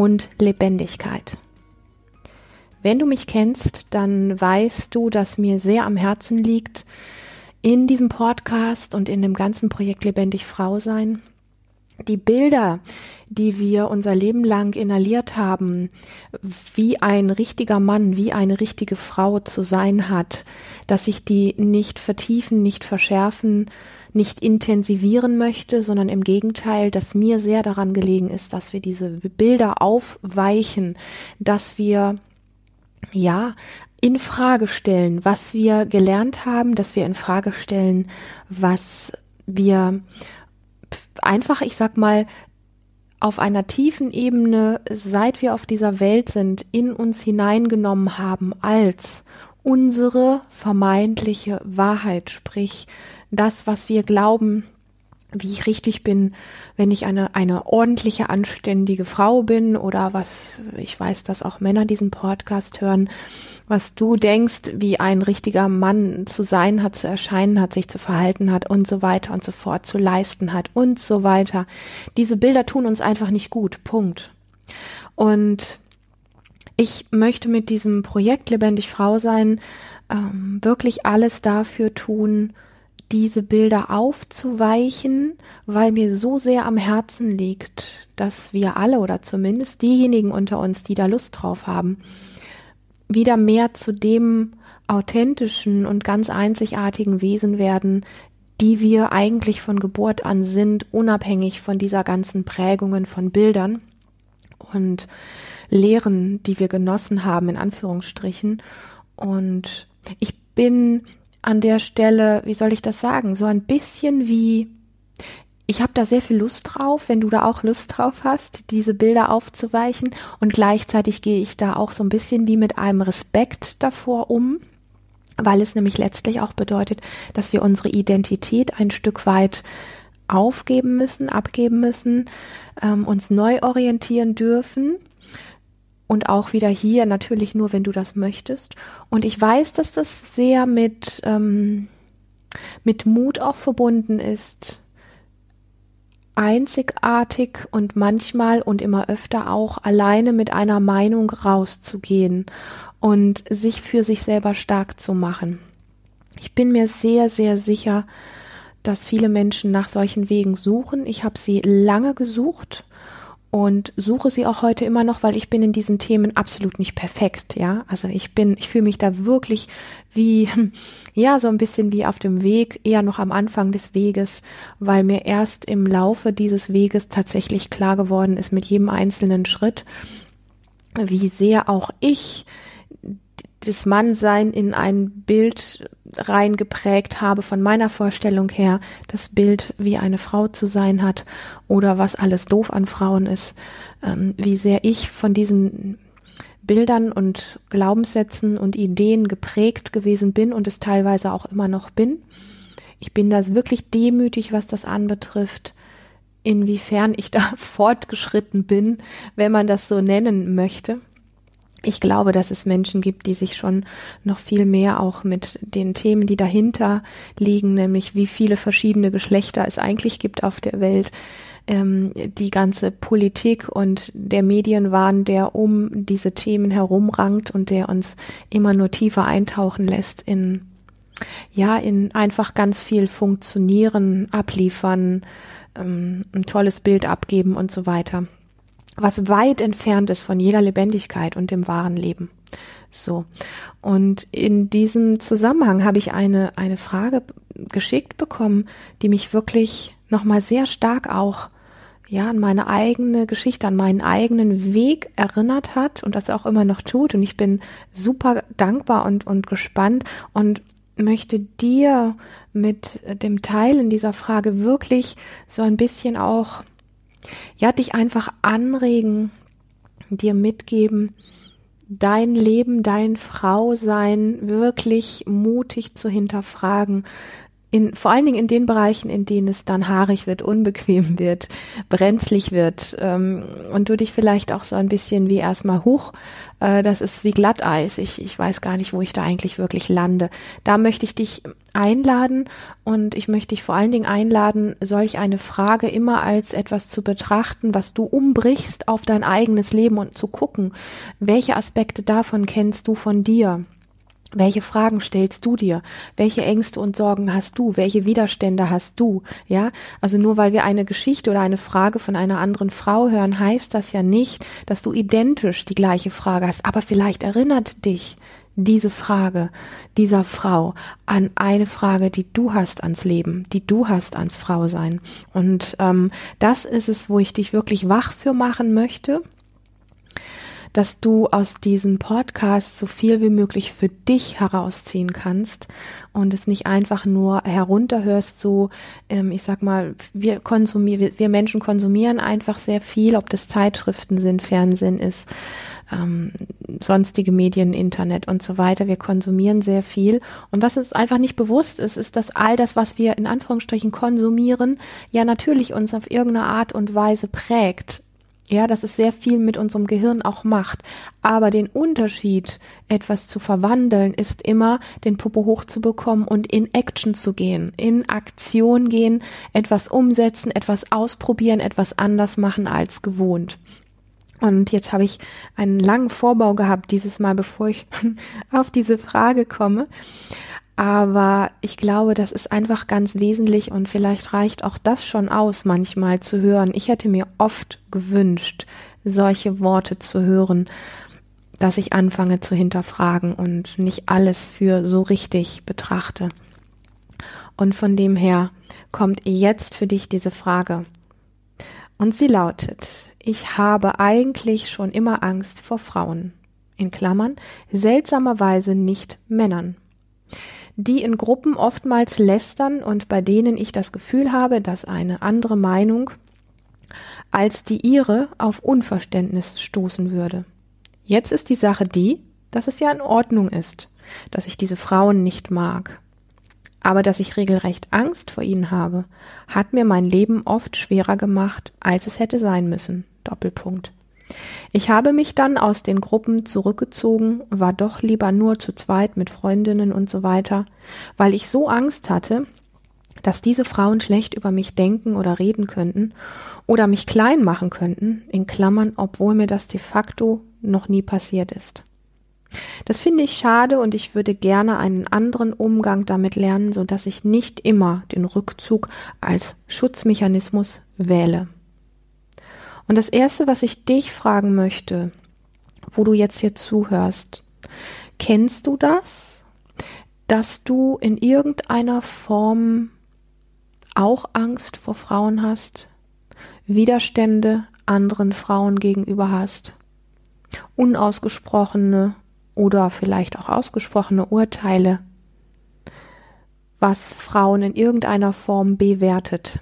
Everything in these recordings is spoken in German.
und Lebendigkeit. Wenn du mich kennst, dann weißt du, dass mir sehr am Herzen liegt, in diesem Podcast und in dem ganzen Projekt Lebendig Frau sein, die Bilder, die wir unser Leben lang inhaliert haben, wie ein richtiger Mann, wie eine richtige Frau zu sein hat, dass ich die nicht vertiefen, nicht verschärfen, nicht intensivieren möchte, sondern im Gegenteil, dass mir sehr daran gelegen ist, dass wir diese Bilder aufweichen, dass wir ja in Frage stellen, was wir gelernt haben, dass wir in Frage stellen, was wir einfach, ich sag mal, auf einer tiefen Ebene, seit wir auf dieser Welt sind, in uns hineingenommen haben als unsere vermeintliche Wahrheit, sprich das, was wir glauben, wie ich richtig bin, wenn ich eine, eine ordentliche, anständige Frau bin oder was, ich weiß, dass auch Männer diesen Podcast hören, was du denkst, wie ein richtiger Mann zu sein hat, zu erscheinen hat, sich zu verhalten hat und so weiter und so fort, zu leisten hat und so weiter. Diese Bilder tun uns einfach nicht gut. Punkt. Und ich möchte mit diesem Projekt Lebendig Frau sein ähm, wirklich alles dafür tun, diese Bilder aufzuweichen, weil mir so sehr am Herzen liegt, dass wir alle oder zumindest diejenigen unter uns, die da Lust drauf haben, wieder mehr zu dem authentischen und ganz einzigartigen Wesen werden, die wir eigentlich von Geburt an sind, unabhängig von dieser ganzen Prägungen von Bildern und Lehren, die wir genossen haben, in Anführungsstrichen. Und ich bin an der Stelle, wie soll ich das sagen, so ein bisschen wie ich habe da sehr viel Lust drauf, wenn du da auch Lust drauf hast, diese Bilder aufzuweichen. Und gleichzeitig gehe ich da auch so ein bisschen wie mit einem Respekt davor um, weil es nämlich letztlich auch bedeutet, dass wir unsere Identität ein Stück weit aufgeben müssen, abgeben müssen, ähm, uns neu orientieren dürfen. Und auch wieder hier natürlich nur, wenn du das möchtest. Und ich weiß, dass das sehr mit, ähm, mit Mut auch verbunden ist, einzigartig und manchmal und immer öfter auch alleine mit einer Meinung rauszugehen und sich für sich selber stark zu machen. Ich bin mir sehr, sehr sicher, dass viele Menschen nach solchen Wegen suchen. Ich habe sie lange gesucht und suche sie auch heute immer noch, weil ich bin in diesen Themen absolut nicht perfekt, ja. Also ich bin, ich fühle mich da wirklich wie, ja, so ein bisschen wie auf dem Weg, eher noch am Anfang des Weges, weil mir erst im Laufe dieses Weges tatsächlich klar geworden ist mit jedem einzelnen Schritt, wie sehr auch ich das Mannsein in ein Bild reingeprägt habe von meiner Vorstellung her, das Bild, wie eine Frau zu sein hat oder was alles doof an Frauen ist, ähm, wie sehr ich von diesen Bildern und Glaubenssätzen und Ideen geprägt gewesen bin und es teilweise auch immer noch bin. Ich bin da wirklich demütig, was das anbetrifft, inwiefern ich da fortgeschritten bin, wenn man das so nennen möchte ich glaube, dass es Menschen gibt, die sich schon noch viel mehr auch mit den Themen, die dahinter liegen, nämlich wie viele verschiedene Geschlechter es eigentlich gibt auf der Welt, ähm, die ganze Politik und der Medienwahn, der um diese Themen herumrankt und der uns immer nur tiefer eintauchen lässt in ja, in einfach ganz viel funktionieren, abliefern, ähm, ein tolles Bild abgeben und so weiter was weit entfernt ist von jeder Lebendigkeit und dem wahren Leben. So. Und in diesem Zusammenhang habe ich eine, eine Frage geschickt bekommen, die mich wirklich nochmal sehr stark auch ja, an meine eigene Geschichte, an meinen eigenen Weg erinnert hat und das auch immer noch tut. Und ich bin super dankbar und, und gespannt und möchte dir mit dem Teil in dieser Frage wirklich so ein bisschen auch ja, dich einfach anregen, dir mitgeben, dein Leben, dein Frausein wirklich mutig zu hinterfragen, in, vor allen Dingen in den Bereichen, in denen es dann haarig wird, unbequem wird, brenzlig wird ähm, und du dich vielleicht auch so ein bisschen wie erstmal hoch, äh, das ist wie Glatteis, ich, ich weiß gar nicht, wo ich da eigentlich wirklich lande. Da möchte ich dich einladen und ich möchte dich vor allen Dingen einladen, solch eine Frage immer als etwas zu betrachten, was du umbrichst auf dein eigenes Leben und zu gucken, welche Aspekte davon kennst du von dir welche Fragen stellst du dir? Welche Ängste und Sorgen hast du? Welche Widerstände hast du? Ja, also nur weil wir eine Geschichte oder eine Frage von einer anderen Frau hören, heißt das ja nicht, dass du identisch die gleiche Frage hast. Aber vielleicht erinnert dich diese Frage dieser Frau an eine Frage, die du hast ans Leben, die du hast ans Frausein. Und ähm, das ist es, wo ich dich wirklich wach für machen möchte dass du aus diesem Podcast so viel wie möglich für dich herausziehen kannst und es nicht einfach nur herunterhörst, so, ähm, ich sag mal, wir konsumieren, wir, wir Menschen konsumieren einfach sehr viel, ob das Zeitschriften sind, Fernsehen ist, ähm, sonstige Medien, Internet und so weiter. Wir konsumieren sehr viel. Und was uns einfach nicht bewusst ist, ist, dass all das, was wir in Anführungsstrichen konsumieren, ja natürlich uns auf irgendeine Art und Weise prägt. Ja, dass es sehr viel mit unserem Gehirn auch macht. Aber den Unterschied, etwas zu verwandeln, ist immer, den Popo hochzubekommen und in Action zu gehen, in Aktion gehen, etwas umsetzen, etwas ausprobieren, etwas anders machen als gewohnt. Und jetzt habe ich einen langen Vorbau gehabt, dieses Mal, bevor ich auf diese Frage komme. Aber ich glaube, das ist einfach ganz wesentlich und vielleicht reicht auch das schon aus, manchmal zu hören. Ich hätte mir oft gewünscht, solche Worte zu hören, dass ich anfange zu hinterfragen und nicht alles für so richtig betrachte. Und von dem her kommt jetzt für dich diese Frage. Und sie lautet, ich habe eigentlich schon immer Angst vor Frauen. In Klammern, seltsamerweise nicht Männern die in Gruppen oftmals lästern und bei denen ich das Gefühl habe, dass eine andere Meinung als die ihre auf Unverständnis stoßen würde. Jetzt ist die Sache die, dass es ja in Ordnung ist, dass ich diese Frauen nicht mag. Aber dass ich regelrecht Angst vor ihnen habe, hat mir mein Leben oft schwerer gemacht, als es hätte sein müssen. Doppelpunkt. Ich habe mich dann aus den Gruppen zurückgezogen, war doch lieber nur zu zweit mit Freundinnen und so weiter, weil ich so Angst hatte, dass diese Frauen schlecht über mich denken oder reden könnten oder mich klein machen könnten, in Klammern, obwohl mir das de facto noch nie passiert ist. Das finde ich schade und ich würde gerne einen anderen Umgang damit lernen, so dass ich nicht immer den Rückzug als Schutzmechanismus wähle. Und das Erste, was ich dich fragen möchte, wo du jetzt hier zuhörst, kennst du das, dass du in irgendeiner Form auch Angst vor Frauen hast, Widerstände anderen Frauen gegenüber hast, unausgesprochene oder vielleicht auch ausgesprochene Urteile, was Frauen in irgendeiner Form bewertet.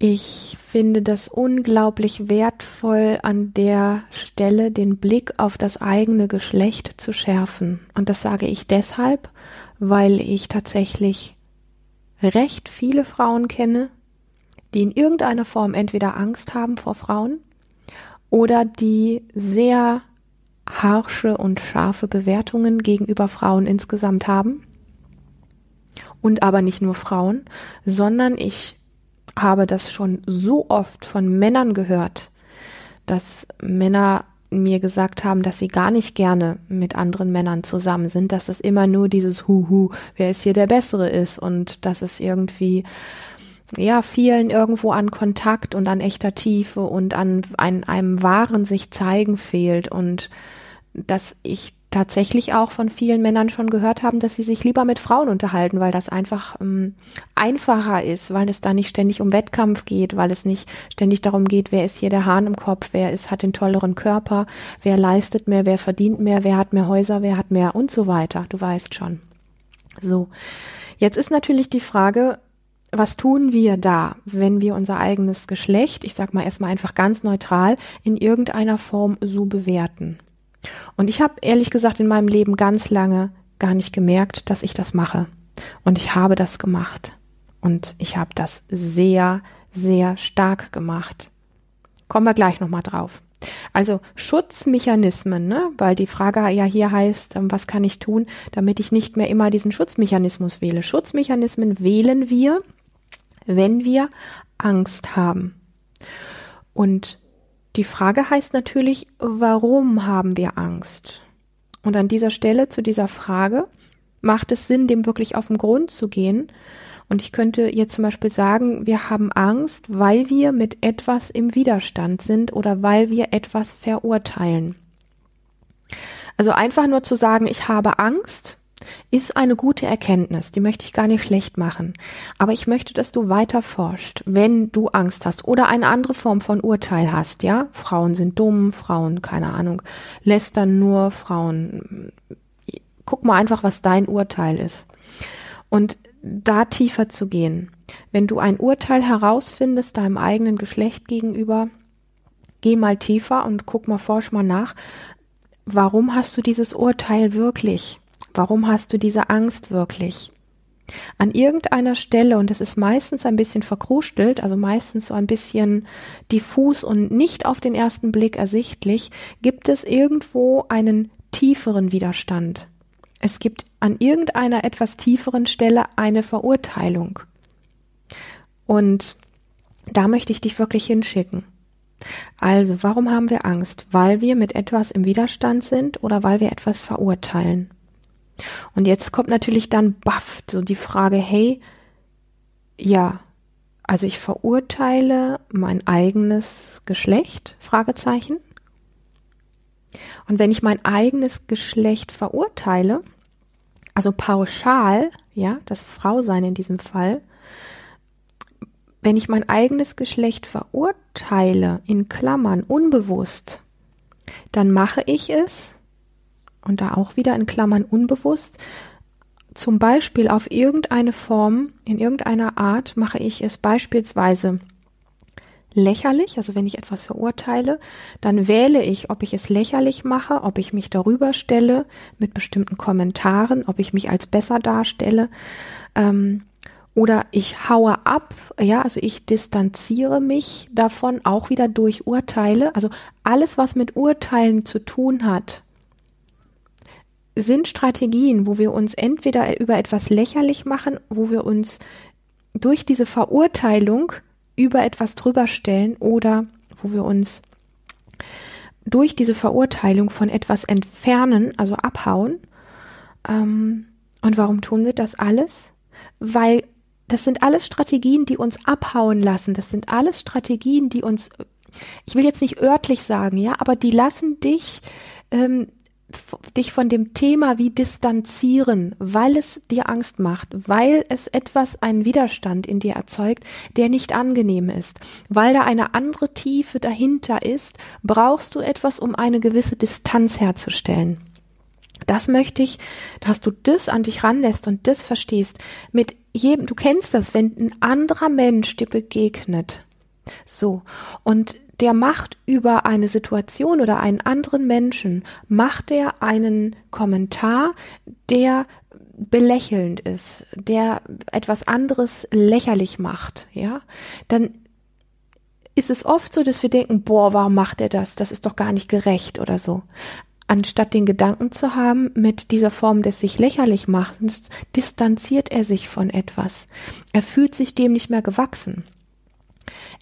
Ich finde das unglaublich wertvoll, an der Stelle den Blick auf das eigene Geschlecht zu schärfen. Und das sage ich deshalb, weil ich tatsächlich recht viele Frauen kenne, die in irgendeiner Form entweder Angst haben vor Frauen oder die sehr harsche und scharfe Bewertungen gegenüber Frauen insgesamt haben. Und aber nicht nur Frauen, sondern ich habe das schon so oft von Männern gehört, dass Männer mir gesagt haben, dass sie gar nicht gerne mit anderen Männern zusammen sind, dass es immer nur dieses Huhu, wer ist hier der Bessere ist und dass es irgendwie ja vielen irgendwo an Kontakt und an echter Tiefe und an ein, einem wahren sich zeigen fehlt und dass ich tatsächlich auch von vielen Männern schon gehört haben, dass sie sich lieber mit Frauen unterhalten, weil das einfach ähm, einfacher ist, weil es da nicht ständig um Wettkampf geht, weil es nicht ständig darum geht, wer ist hier der Hahn im Kopf, wer ist, hat den tolleren Körper, wer leistet mehr, wer verdient mehr, wer hat mehr Häuser, wer hat mehr und so weiter. Du weißt schon. So. Jetzt ist natürlich die Frage, was tun wir da, wenn wir unser eigenes Geschlecht, ich sag mal erstmal einfach ganz neutral, in irgendeiner Form so bewerten? Und ich habe ehrlich gesagt in meinem Leben ganz lange gar nicht gemerkt, dass ich das mache. Und ich habe das gemacht. Und ich habe das sehr, sehr stark gemacht. Kommen wir gleich nochmal drauf. Also Schutzmechanismen, ne? weil die Frage ja hier heißt, ähm, was kann ich tun, damit ich nicht mehr immer diesen Schutzmechanismus wähle. Schutzmechanismen wählen wir, wenn wir Angst haben. Und die Frage heißt natürlich, warum haben wir Angst? Und an dieser Stelle zu dieser Frage macht es Sinn, dem wirklich auf den Grund zu gehen und ich könnte jetzt zum Beispiel sagen, wir haben Angst, weil wir mit etwas im Widerstand sind oder weil wir etwas verurteilen. Also einfach nur zu sagen, ich habe Angst, ist eine gute Erkenntnis, die möchte ich gar nicht schlecht machen. Aber ich möchte, dass du weiter forscht, wenn du Angst hast oder eine andere Form von Urteil hast, ja? Frauen sind dumm, Frauen, keine Ahnung, lästern nur, Frauen. Guck mal einfach, was dein Urteil ist. Und da tiefer zu gehen. Wenn du ein Urteil herausfindest deinem eigenen Geschlecht gegenüber, geh mal tiefer und guck mal, forsch mal nach, warum hast du dieses Urteil wirklich? Warum hast du diese Angst wirklich? An irgendeiner Stelle, und das ist meistens ein bisschen verkrustelt, also meistens so ein bisschen diffus und nicht auf den ersten Blick ersichtlich, gibt es irgendwo einen tieferen Widerstand. Es gibt an irgendeiner etwas tieferen Stelle eine Verurteilung. Und da möchte ich dich wirklich hinschicken. Also, warum haben wir Angst? Weil wir mit etwas im Widerstand sind oder weil wir etwas verurteilen? Und jetzt kommt natürlich dann baff so die Frage, hey, ja, also ich verurteile mein eigenes Geschlecht? Fragezeichen. Und wenn ich mein eigenes Geschlecht verurteile, also pauschal, ja, das Frausein in diesem Fall, wenn ich mein eigenes Geschlecht verurteile, in Klammern, unbewusst, dann mache ich es, und da auch wieder in Klammern unbewusst, zum Beispiel auf irgendeine Form, in irgendeiner Art mache ich es beispielsweise lächerlich, also wenn ich etwas verurteile, dann wähle ich, ob ich es lächerlich mache, ob ich mich darüber stelle mit bestimmten Kommentaren, ob ich mich als besser darstelle. Ähm, oder ich haue ab, ja, also ich distanziere mich davon auch wieder durch Urteile. Also alles, was mit Urteilen zu tun hat, sind Strategien, wo wir uns entweder über etwas lächerlich machen, wo wir uns durch diese Verurteilung über etwas drüber stellen oder wo wir uns durch diese Verurteilung von etwas entfernen, also abhauen. Ähm, und warum tun wir das alles? Weil das sind alles Strategien, die uns abhauen lassen. Das sind alles Strategien, die uns, ich will jetzt nicht örtlich sagen, ja, aber die lassen dich ähm, dich von dem Thema wie distanzieren, weil es dir Angst macht, weil es etwas, einen Widerstand in dir erzeugt, der nicht angenehm ist, weil da eine andere Tiefe dahinter ist, brauchst du etwas, um eine gewisse Distanz herzustellen. Das möchte ich, dass du das an dich ranlässt und das verstehst. Mit jedem, du kennst das, wenn ein anderer Mensch dir begegnet. So. Und der macht über eine Situation oder einen anderen Menschen, macht er einen Kommentar, der belächelnd ist, der etwas anderes lächerlich macht, ja, dann ist es oft so, dass wir denken, boah, warum macht er das? Das ist doch gar nicht gerecht oder so. Anstatt den Gedanken zu haben, mit dieser Form des sich lächerlich machens, distanziert er sich von etwas. Er fühlt sich dem nicht mehr gewachsen.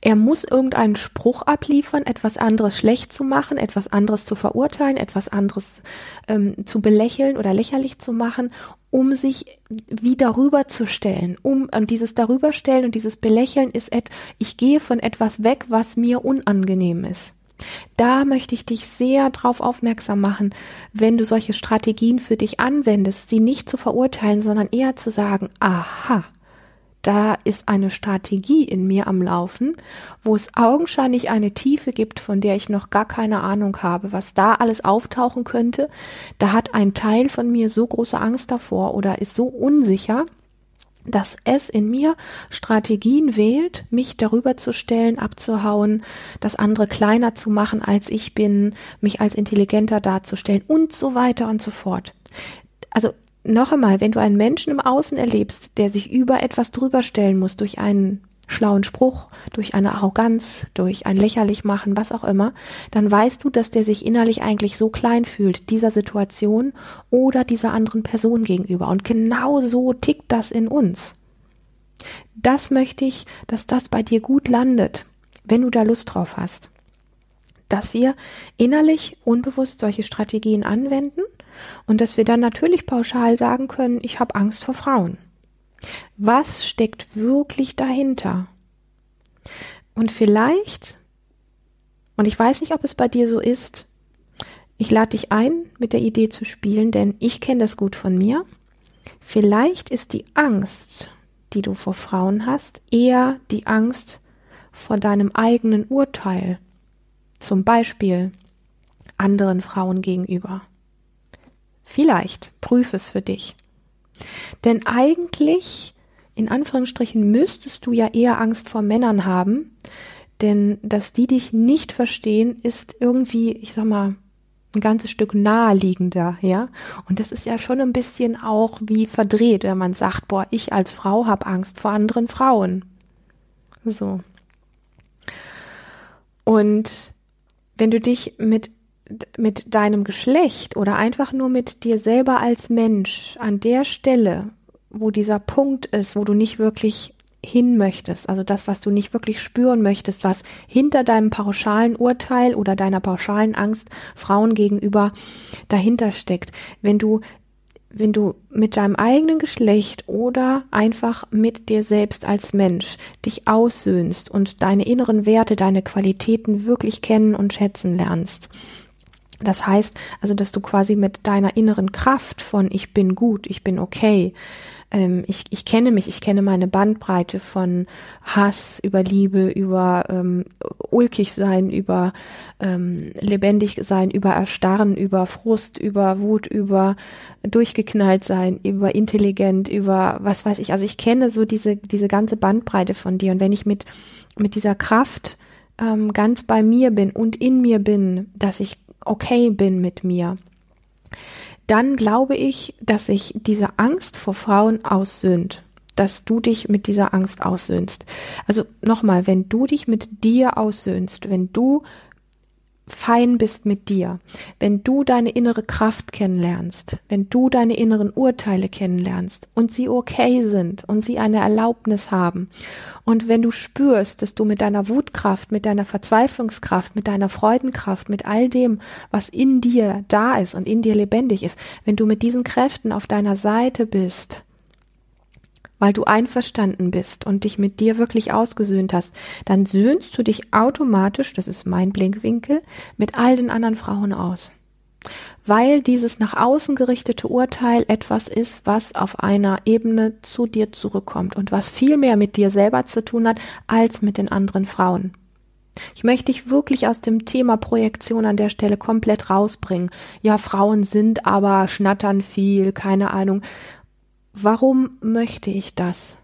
Er muss irgendeinen Spruch abliefern, etwas anderes schlecht zu machen, etwas anderes zu verurteilen, etwas anderes ähm, zu belächeln oder lächerlich zu machen, um sich wie darüber zu stellen. Um, und dieses darüberstellen und dieses Belächeln ist, et, ich gehe von etwas weg, was mir unangenehm ist. Da möchte ich dich sehr darauf aufmerksam machen, wenn du solche Strategien für dich anwendest, sie nicht zu verurteilen, sondern eher zu sagen, aha, da ist eine Strategie in mir am Laufen, wo es augenscheinlich eine Tiefe gibt, von der ich noch gar keine Ahnung habe, was da alles auftauchen könnte. Da hat ein Teil von mir so große Angst davor oder ist so unsicher, dass es in mir Strategien wählt, mich darüber zu stellen, abzuhauen, das andere kleiner zu machen, als ich bin, mich als intelligenter darzustellen und so weiter und so fort. Also noch einmal, wenn du einen Menschen im Außen erlebst, der sich über etwas drüber stellen muss, durch einen schlauen Spruch, durch eine Arroganz, durch ein lächerlich machen, was auch immer, dann weißt du, dass der sich innerlich eigentlich so klein fühlt, dieser Situation oder dieser anderen Person gegenüber. Und genau so tickt das in uns. Das möchte ich, dass das bei dir gut landet, wenn du da Lust drauf hast. Dass wir innerlich unbewusst solche Strategien anwenden und dass wir dann natürlich pauschal sagen können, ich habe Angst vor Frauen. Was steckt wirklich dahinter? Und vielleicht, und ich weiß nicht, ob es bei dir so ist, ich lade dich ein, mit der Idee zu spielen, denn ich kenne das gut von mir. Vielleicht ist die Angst, die du vor Frauen hast, eher die Angst vor deinem eigenen Urteil, zum Beispiel anderen Frauen gegenüber. Vielleicht prüf es für dich. Denn eigentlich, in Anführungsstrichen, müsstest du ja eher Angst vor Männern haben, denn dass die dich nicht verstehen, ist irgendwie, ich sag mal, ein ganzes Stück naheliegender, ja. Und das ist ja schon ein bisschen auch wie verdreht, wenn man sagt, boah, ich als Frau habe Angst vor anderen Frauen. So. Und wenn du dich mit mit deinem Geschlecht oder einfach nur mit dir selber als Mensch an der Stelle, wo dieser Punkt ist, wo du nicht wirklich hin möchtest, also das, was du nicht wirklich spüren möchtest, was hinter deinem pauschalen Urteil oder deiner pauschalen Angst Frauen gegenüber dahinter steckt. Wenn du wenn du mit deinem eigenen Geschlecht oder einfach mit dir selbst als Mensch dich aussöhnst und deine inneren Werte, deine Qualitäten wirklich kennen und schätzen lernst, das heißt also, dass du quasi mit deiner inneren Kraft von ich bin gut, ich bin okay, ähm, ich, ich kenne mich, ich kenne meine Bandbreite von Hass über Liebe, über ähm, ulkig sein, über ähm, lebendig sein, über Erstarren, über Frust, über Wut, über durchgeknallt sein, über intelligent, über was weiß ich. Also ich kenne so diese, diese ganze Bandbreite von dir. Und wenn ich mit, mit dieser Kraft ähm, ganz bei mir bin und in mir bin, dass ich okay bin mit mir, dann glaube ich, dass sich diese Angst vor Frauen aussöhnt, dass du dich mit dieser Angst aussöhnst. Also nochmal, wenn du dich mit dir aussöhnst, wenn du fein bist mit dir, wenn du deine innere Kraft kennenlernst, wenn du deine inneren Urteile kennenlernst und sie okay sind und sie eine Erlaubnis haben und wenn du spürst, dass du mit deiner Wutkraft, mit deiner Verzweiflungskraft, mit deiner Freudenkraft, mit all dem, was in dir da ist und in dir lebendig ist, wenn du mit diesen Kräften auf deiner Seite bist, weil du einverstanden bist und dich mit dir wirklich ausgesöhnt hast, dann söhnst du dich automatisch, das ist mein Blinkwinkel, mit all den anderen Frauen aus. Weil dieses nach außen gerichtete Urteil etwas ist, was auf einer Ebene zu dir zurückkommt und was viel mehr mit dir selber zu tun hat als mit den anderen Frauen. Ich möchte dich wirklich aus dem Thema Projektion an der Stelle komplett rausbringen. Ja, Frauen sind aber schnattern viel, keine Ahnung. Warum möchte ich das?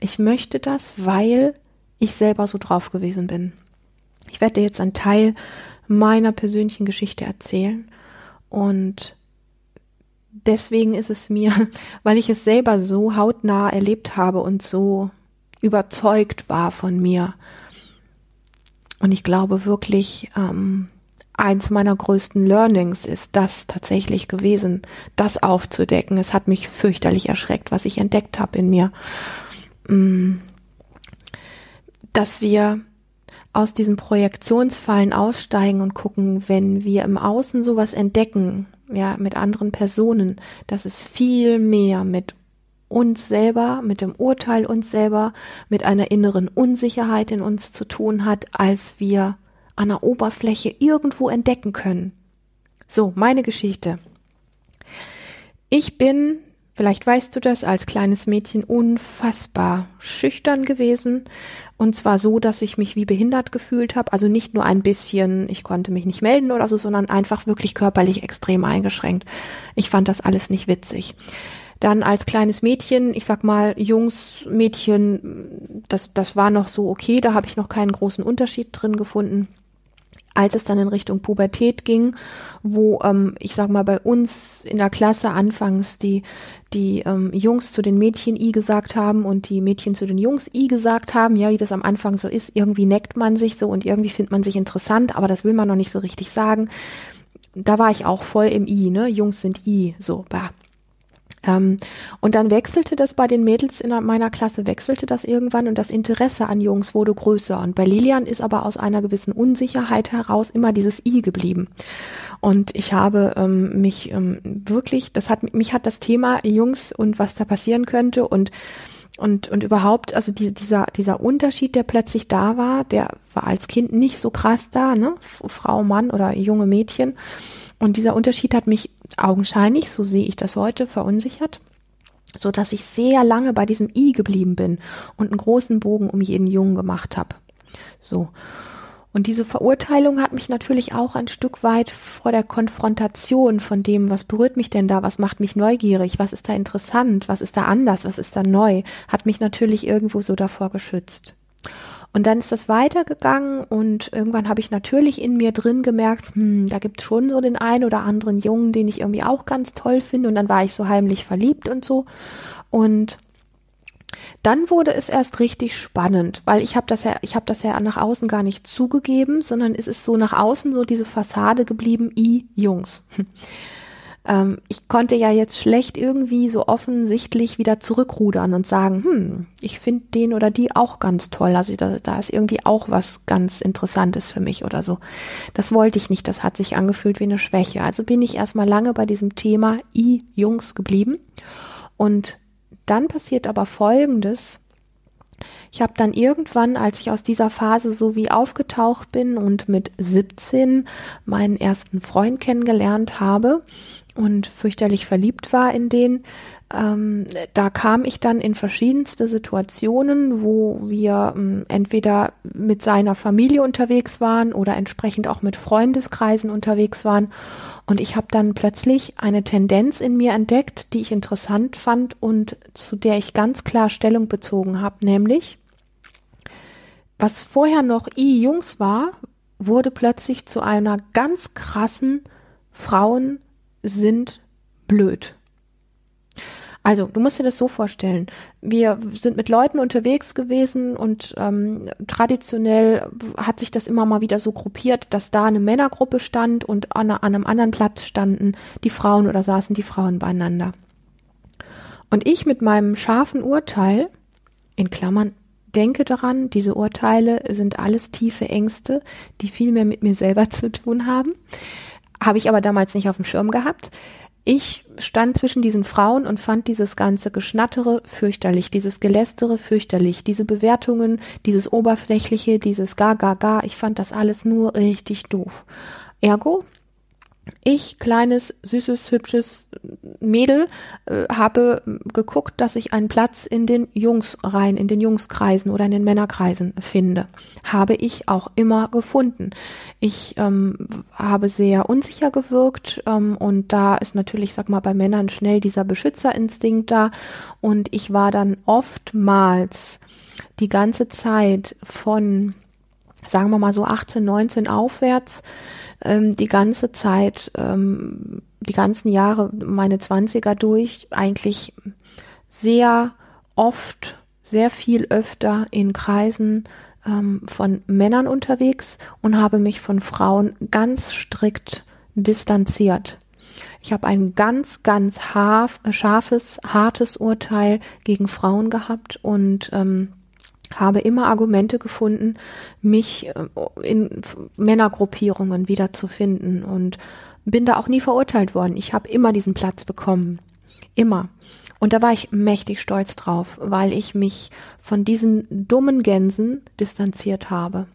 Ich möchte das, weil ich selber so drauf gewesen bin. Ich werde dir jetzt einen Teil meiner persönlichen Geschichte erzählen und deswegen ist es mir, weil ich es selber so hautnah erlebt habe und so überzeugt war von mir. Und ich glaube wirklich, ähm, eins meiner größten Learnings ist das tatsächlich gewesen, das aufzudecken. Es hat mich fürchterlich erschreckt, was ich entdeckt habe in mir. Mm. Dass wir aus diesen Projektionsfallen aussteigen und gucken, wenn wir im Außen sowas entdecken, ja, mit anderen Personen, dass es viel mehr mit uns selber, mit dem Urteil uns selber, mit einer inneren Unsicherheit in uns zu tun hat, als wir an der Oberfläche irgendwo entdecken können. So, meine Geschichte. Ich bin, vielleicht weißt du das, als kleines Mädchen unfassbar schüchtern gewesen. Und zwar so, dass ich mich wie behindert gefühlt habe. Also nicht nur ein bisschen, ich konnte mich nicht melden oder so, sondern einfach wirklich körperlich extrem eingeschränkt. Ich fand das alles nicht witzig. Dann als kleines Mädchen, ich sag mal, Jungs, Mädchen, das, das war noch so okay, da habe ich noch keinen großen Unterschied drin gefunden als es dann in Richtung Pubertät ging, wo ähm, ich sag mal bei uns in der Klasse anfangs die die ähm, Jungs zu den Mädchen i gesagt haben und die Mädchen zu den Jungs i gesagt haben, ja, wie das am Anfang so ist, irgendwie neckt man sich so und irgendwie findet man sich interessant, aber das will man noch nicht so richtig sagen. Da war ich auch voll im i, ne? Jungs sind i, so, bah. Ähm, und dann wechselte das bei den Mädels in meiner Klasse, wechselte das irgendwann und das Interesse an Jungs wurde größer. Und bei Lilian ist aber aus einer gewissen Unsicherheit heraus immer dieses I geblieben. Und ich habe ähm, mich ähm, wirklich, das hat mich hat das Thema Jungs und was da passieren könnte und und und überhaupt, also die, dieser dieser Unterschied, der plötzlich da war, der war als Kind nicht so krass da, ne, Frau, Mann oder junge Mädchen. Und dieser Unterschied hat mich augenscheinlich, so sehe ich das heute, verunsichert, so dass ich sehr lange bei diesem I geblieben bin und einen großen Bogen um jeden Jungen gemacht habe. So. Und diese Verurteilung hat mich natürlich auch ein Stück weit vor der Konfrontation von dem, was berührt mich denn da, was macht mich neugierig, was ist da interessant, was ist da anders, was ist da neu, hat mich natürlich irgendwo so davor geschützt. Und dann ist das weitergegangen und irgendwann habe ich natürlich in mir drin gemerkt, hm, da gibt es schon so den einen oder anderen Jungen, den ich irgendwie auch ganz toll finde. Und dann war ich so heimlich verliebt und so. Und dann wurde es erst richtig spannend, weil ich habe das ja, ich habe das ja nach außen gar nicht zugegeben, sondern es ist so nach außen so diese Fassade geblieben, i Jungs. Ähm, ich konnte ja jetzt schlecht irgendwie so offensichtlich wieder zurückrudern und sagen, hm, ich finde den oder die auch ganz toll. Also da, da ist irgendwie auch was ganz Interessantes für mich oder so. Das wollte ich nicht. Das hat sich angefühlt wie eine Schwäche. Also bin ich erstmal lange bei diesem Thema I-Jungs geblieben. Und dann passiert aber Folgendes. Ich habe dann irgendwann, als ich aus dieser Phase so wie aufgetaucht bin und mit 17 meinen ersten Freund kennengelernt habe, und fürchterlich verliebt war in den. Ähm, da kam ich dann in verschiedenste Situationen, wo wir ähm, entweder mit seiner Familie unterwegs waren oder entsprechend auch mit Freundeskreisen unterwegs waren. Und ich habe dann plötzlich eine Tendenz in mir entdeckt, die ich interessant fand und zu der ich ganz klar Stellung bezogen habe, nämlich was vorher noch I Jungs war, wurde plötzlich zu einer ganz krassen Frauen sind blöd. Also, du musst dir das so vorstellen. Wir sind mit Leuten unterwegs gewesen und ähm, traditionell hat sich das immer mal wieder so gruppiert, dass da eine Männergruppe stand und an, an einem anderen Platz standen die Frauen oder saßen die Frauen beieinander. Und ich mit meinem scharfen Urteil, in Klammern, denke daran, diese Urteile sind alles tiefe Ängste, die viel mehr mit mir selber zu tun haben habe ich aber damals nicht auf dem Schirm gehabt. Ich stand zwischen diesen Frauen und fand dieses ganze Geschnattere fürchterlich, dieses Gelästere fürchterlich, diese Bewertungen, dieses Oberflächliche, dieses Ga, Ga, Ga. Ich fand das alles nur richtig doof. Ergo ich, kleines, süßes, hübsches Mädel, äh, habe geguckt, dass ich einen Platz in den Jungsreihen, in den Jungskreisen oder in den Männerkreisen finde. Habe ich auch immer gefunden. Ich ähm, habe sehr unsicher gewirkt ähm, und da ist natürlich, sag mal, bei Männern schnell dieser Beschützerinstinkt da und ich war dann oftmals die ganze Zeit von, sagen wir mal so 18, 19 aufwärts, ähm, die ganze Zeit, ähm, die ganzen Jahre, meine Zwanziger durch, eigentlich sehr oft, sehr viel öfter in Kreisen ähm, von Männern unterwegs und habe mich von Frauen ganz strikt distanziert. Ich habe ein ganz, ganz scharfes, hartes Urteil gegen Frauen gehabt und ähm, habe immer Argumente gefunden, mich äh, in Männergruppierungen wiederzufinden und bin da auch nie verurteilt worden. Ich habe immer diesen Platz bekommen. Immer. Und da war ich mächtig stolz drauf, weil ich mich von diesen dummen Gänsen distanziert habe.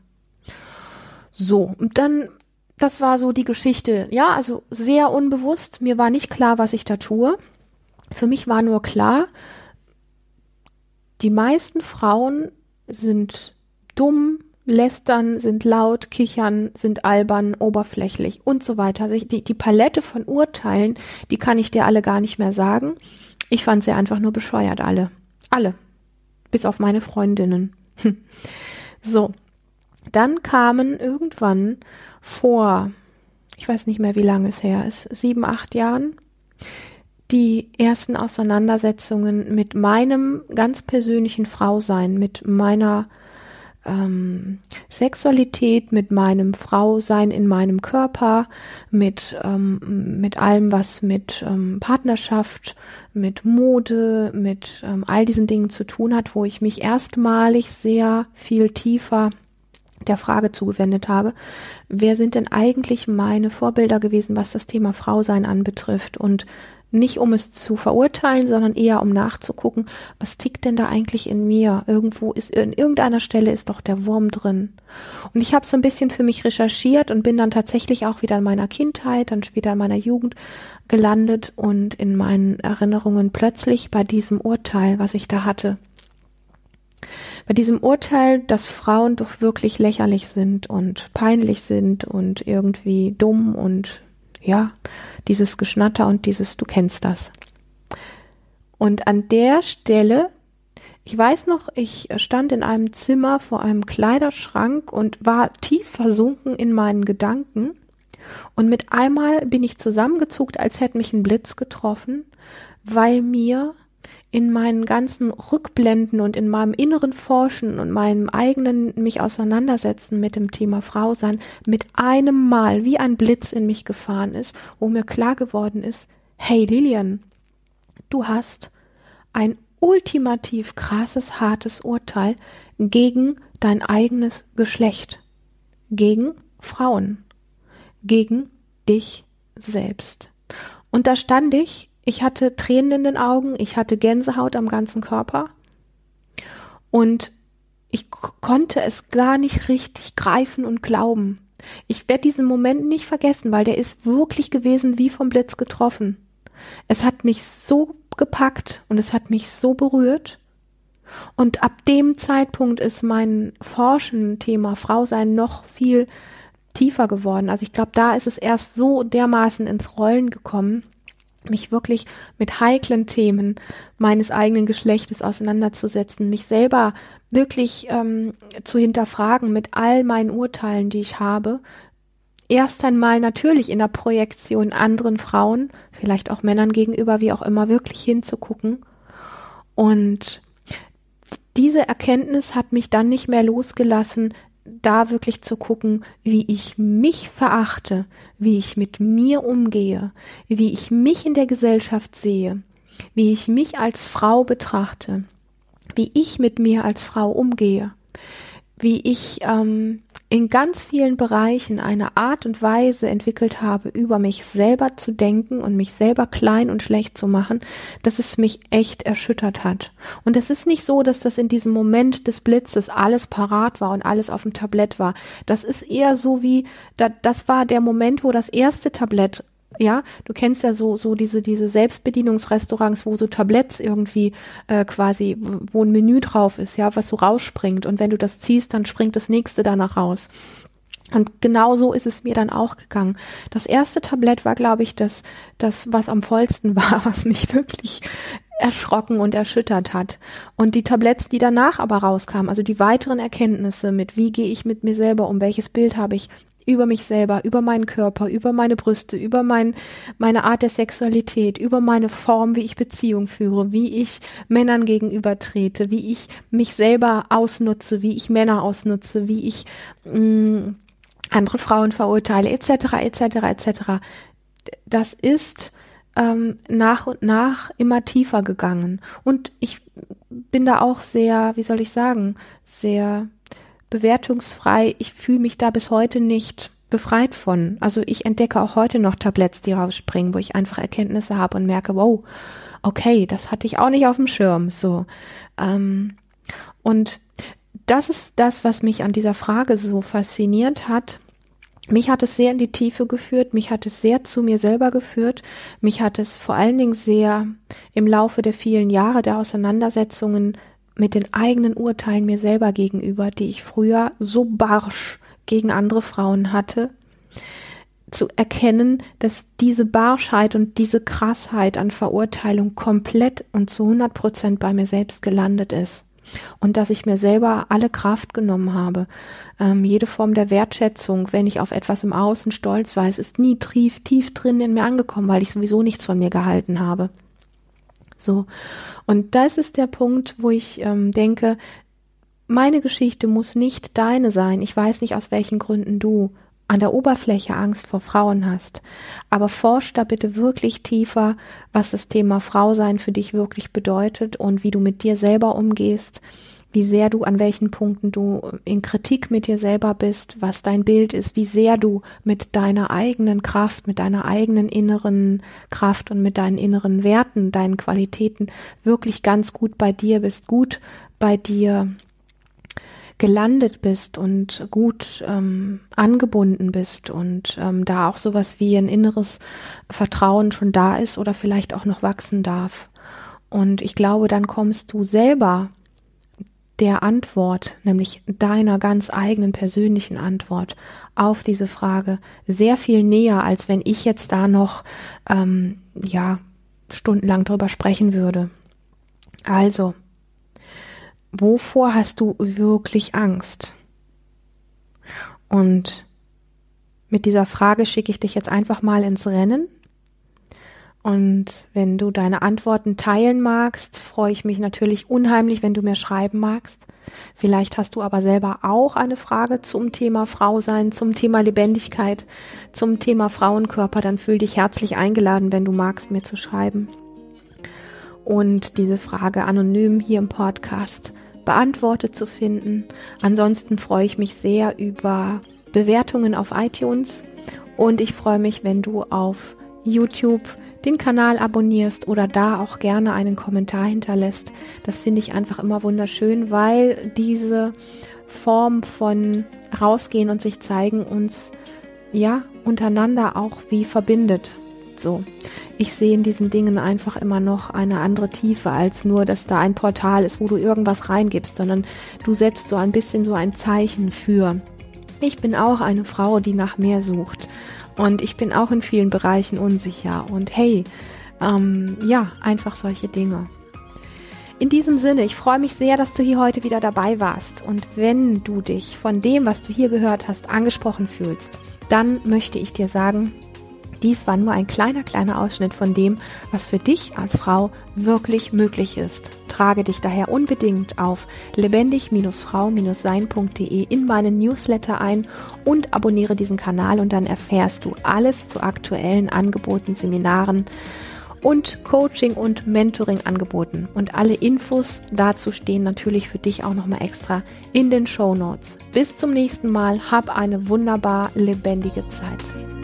So, und dann, das war so die Geschichte. Ja, also sehr unbewusst. Mir war nicht klar, was ich da tue. Für mich war nur klar, die meisten Frauen sind dumm, lästern, sind laut, kichern, sind albern, oberflächlich und so weiter. Also die, die Palette von Urteilen, die kann ich dir alle gar nicht mehr sagen. Ich fand sie einfach nur bescheuert, alle. Alle. Bis auf meine Freundinnen. so. Dann kamen irgendwann vor, ich weiß nicht mehr, wie lange es her ist, sieben, acht Jahren, die ersten Auseinandersetzungen mit meinem ganz persönlichen Frausein, mit meiner ähm, Sexualität, mit meinem Frausein in meinem Körper, mit, ähm, mit allem, was mit ähm, Partnerschaft, mit Mode, mit ähm, all diesen Dingen zu tun hat, wo ich mich erstmalig sehr viel tiefer der Frage zugewendet habe, wer sind denn eigentlich meine Vorbilder gewesen, was das Thema Frausein anbetrifft? Und nicht um es zu verurteilen, sondern eher um nachzugucken, was tickt denn da eigentlich in mir? Irgendwo ist, in irgendeiner Stelle ist doch der Wurm drin. Und ich habe so ein bisschen für mich recherchiert und bin dann tatsächlich auch wieder in meiner Kindheit, dann später in meiner Jugend gelandet und in meinen Erinnerungen plötzlich bei diesem Urteil, was ich da hatte. Bei diesem Urteil, dass Frauen doch wirklich lächerlich sind und peinlich sind und irgendwie dumm und ja, dieses Geschnatter und dieses, du kennst das. Und an der Stelle, ich weiß noch, ich stand in einem Zimmer vor einem Kleiderschrank und war tief versunken in meinen Gedanken. Und mit einmal bin ich zusammengezuckt, als hätte mich ein Blitz getroffen, weil mir in meinen ganzen Rückblenden und in meinem inneren Forschen und meinem eigenen mich auseinandersetzen mit dem Thema Frau sein, mit einem Mal wie ein Blitz in mich gefahren ist, wo mir klar geworden ist, hey Lilian, du hast ein ultimativ krasses, hartes Urteil gegen dein eigenes Geschlecht, gegen Frauen, gegen dich selbst. Und da stand ich ich hatte Tränen in den Augen, ich hatte Gänsehaut am ganzen Körper und ich konnte es gar nicht richtig greifen und glauben. Ich werde diesen Moment nicht vergessen, weil der ist wirklich gewesen wie vom Blitz getroffen. Es hat mich so gepackt und es hat mich so berührt. Und ab dem Zeitpunkt ist mein Forschen-Thema Frausein noch viel tiefer geworden. Also ich glaube, da ist es erst so dermaßen ins Rollen gekommen, mich wirklich mit heiklen Themen meines eigenen Geschlechtes auseinanderzusetzen, mich selber wirklich ähm, zu hinterfragen mit all meinen Urteilen, die ich habe. Erst einmal natürlich in der Projektion anderen Frauen, vielleicht auch Männern gegenüber, wie auch immer, wirklich hinzugucken. Und diese Erkenntnis hat mich dann nicht mehr losgelassen, da wirklich zu gucken, wie ich mich verachte, wie ich mit mir umgehe, wie ich mich in der Gesellschaft sehe, wie ich mich als Frau betrachte, wie ich mit mir als Frau umgehe, wie ich ähm, in ganz vielen Bereichen eine Art und Weise entwickelt habe, über mich selber zu denken und mich selber klein und schlecht zu machen, dass es mich echt erschüttert hat. Und es ist nicht so, dass das in diesem Moment des Blitzes alles parat war und alles auf dem Tablett war. Das ist eher so wie, das war der Moment, wo das erste Tablett ja, du kennst ja so so diese diese Selbstbedienungsrestaurants, wo so Tabletts irgendwie äh, quasi, wo ein Menü drauf ist, ja, was so rausspringt und wenn du das ziehst, dann springt das nächste danach raus. Und genau so ist es mir dann auch gegangen. Das erste Tablett war, glaube ich, das, das, was am vollsten war, was mich wirklich erschrocken und erschüttert hat. Und die Tabletts, die danach aber rauskamen, also die weiteren Erkenntnisse mit, wie gehe ich mit mir selber um, welches Bild habe ich, über mich selber, über meinen Körper, über meine Brüste, über mein, meine Art der Sexualität, über meine Form, wie ich Beziehung führe, wie ich Männern gegenüber trete, wie ich mich selber ausnutze, wie ich Männer ausnutze, wie ich mh, mm, andere Frauen verurteile, etc., etc., etc. Das ist ähm, nach und nach immer tiefer gegangen. Und ich bin da auch sehr, wie soll ich sagen, sehr bewertungsfrei. Ich fühle mich da bis heute nicht befreit von. Also ich entdecke auch heute noch Tabletts, die rausspringen, wo ich einfach Erkenntnisse habe und merke, wow, okay, das hatte ich auch nicht auf dem Schirm. So. Ähm, und das ist das, was mich an dieser Frage so fasziniert hat. Mich hat es sehr in die Tiefe geführt, mich hat es sehr zu mir selber geführt, mich hat es vor allen Dingen sehr im Laufe der vielen Jahre der Auseinandersetzungen mit den eigenen Urteilen mir selber gegenüber, die ich früher so barsch gegen andere Frauen hatte, zu erkennen, dass diese Barschheit und diese Krassheit an Verurteilung komplett und zu 100 Prozent bei mir selbst gelandet ist. Und dass ich mir selber alle Kraft genommen habe. Ähm, jede Form der Wertschätzung, wenn ich auf etwas im Außen stolz war, es ist nie tief, tief drin in mir angekommen, weil ich sowieso nichts von mir gehalten habe. So. Und das ist der Punkt, wo ich ähm, denke, meine Geschichte muss nicht deine sein. Ich weiß nicht, aus welchen Gründen du an der Oberfläche Angst vor Frauen hast. Aber forsch da bitte wirklich tiefer, was das Thema Frausein für dich wirklich bedeutet und wie du mit dir selber umgehst, wie sehr du an welchen Punkten du in Kritik mit dir selber bist, was dein Bild ist, wie sehr du mit deiner eigenen Kraft, mit deiner eigenen inneren Kraft und mit deinen inneren Werten, deinen Qualitäten wirklich ganz gut bei dir bist, gut bei dir gelandet bist und gut ähm, angebunden bist und ähm, da auch sowas wie ein inneres Vertrauen schon da ist oder vielleicht auch noch wachsen darf. Und ich glaube, dann kommst du selber der Antwort, nämlich deiner ganz eigenen persönlichen Antwort auf diese Frage sehr viel näher, als wenn ich jetzt da noch ähm, ja stundenlang drüber sprechen würde. Also wovor hast du wirklich Angst? Und mit dieser Frage schicke ich dich jetzt einfach mal ins Rennen. Und wenn du deine Antworten teilen magst, freue ich mich natürlich unheimlich, wenn du mir schreiben magst. Vielleicht hast du aber selber auch eine Frage zum Thema Frau sein, zum Thema Lebendigkeit, zum Thema Frauenkörper, dann fühl dich herzlich eingeladen, wenn du magst, mir zu schreiben und diese Frage anonym hier im Podcast beantwortet zu finden. Ansonsten freue ich mich sehr über Bewertungen auf iTunes und ich freue mich, wenn du auf YouTube den Kanal abonnierst oder da auch gerne einen Kommentar hinterlässt. Das finde ich einfach immer wunderschön, weil diese Form von rausgehen und sich zeigen uns ja untereinander auch wie verbindet. So ich sehe in diesen Dingen einfach immer noch eine andere Tiefe als nur, dass da ein Portal ist, wo du irgendwas reingibst, sondern du setzt so ein bisschen so ein Zeichen für. Ich bin auch eine Frau, die nach mehr sucht und ich bin auch in vielen Bereichen unsicher und hey, ähm, ja, einfach solche Dinge. In diesem Sinne, ich freue mich sehr, dass du hier heute wieder dabei warst. Und wenn du dich von dem, was du hier gehört hast, angesprochen fühlst, dann möchte ich dir sagen, dies war nur ein kleiner, kleiner Ausschnitt von dem, was für dich als Frau wirklich möglich ist. Trage dich daher unbedingt auf lebendig-frau-sein.de in meinen Newsletter ein und abonniere diesen Kanal und dann erfährst du alles zu aktuellen Angeboten, Seminaren und Coaching und Mentoring angeboten. Und alle Infos dazu stehen natürlich für dich auch nochmal extra in den Show Notes. Bis zum nächsten Mal. Hab eine wunderbar lebendige Zeit.